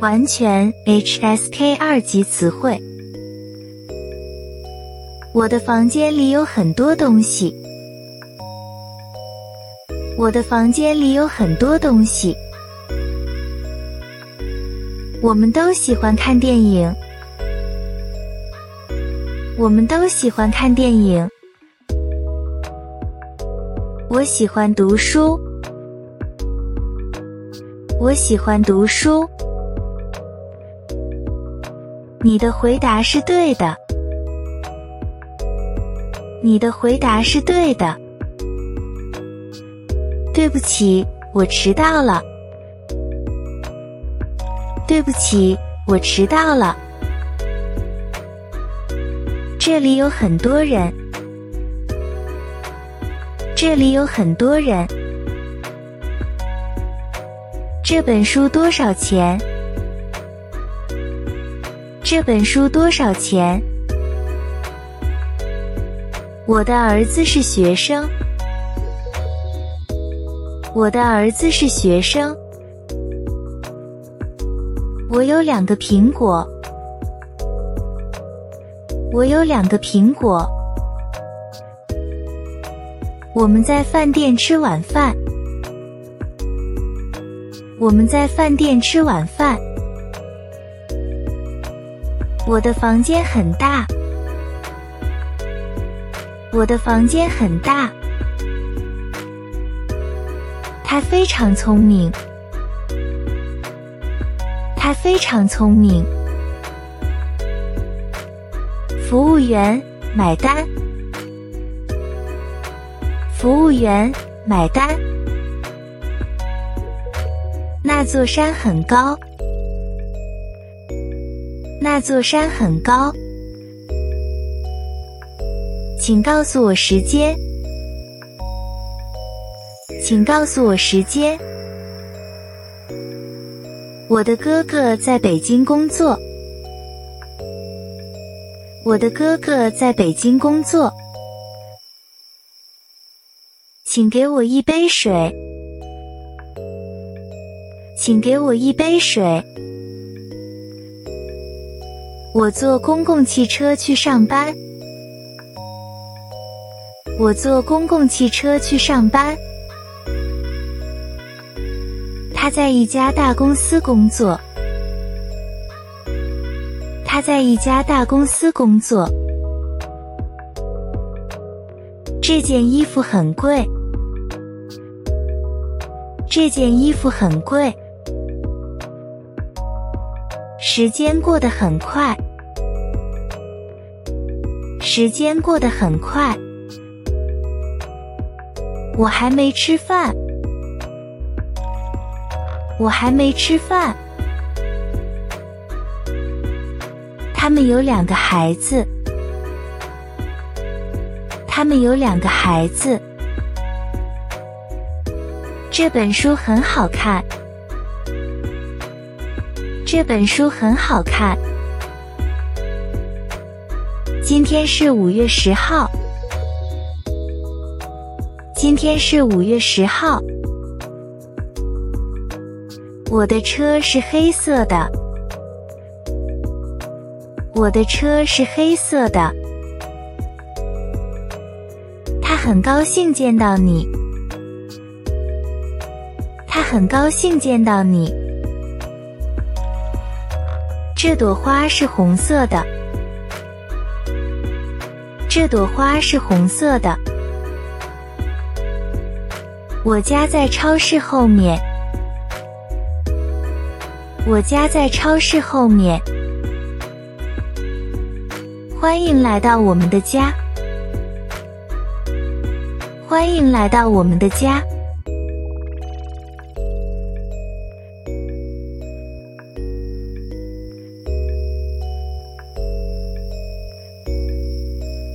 完全 HSK 二级词汇。我的房间里有很多东西。我的房间里有很多东西。我们都喜欢看电影。我们都喜欢看电影。我喜欢读书。我喜欢读书。你的回答是对的。你的回答是对的。对不起，我迟到了。对不起，我迟到了。这里有很多人。这里有很多人。这本书多少钱？这本书多少钱？我的儿子是学生。我的儿子是学生。我有两个苹果。我有两个苹果。我们在饭店吃晚饭。我们在饭店吃晚饭。我的房间很大。我的房间很大。他非常聪明。他非常聪明。服务员，买单。服务员，买单。那座山很高。那座山很高。请告诉我时间。请告诉我时间。我的哥哥在北京工作。我的哥哥在北京工作。请给我一杯水。请给我一杯水。我坐公共汽车去上班。我坐公共汽车去上班。他在一家大公司工作。他在一家大公司工作。这件衣服很贵。这件衣服很贵。时间过得很快。时间过得很快。我还没吃饭。我还没吃饭。他们有两个孩子。他们有两个孩子。这本书很好看。这本书很好看。今天是五月十号。今天是五月十号。我的车是黑色的。我的车是黑色的。他很高兴见到你。他很高兴见到你。这朵花是红色的。这朵花是红色的。我家在超市后面。我家在超市后面。欢迎来到我们的家。欢迎来到我们的家。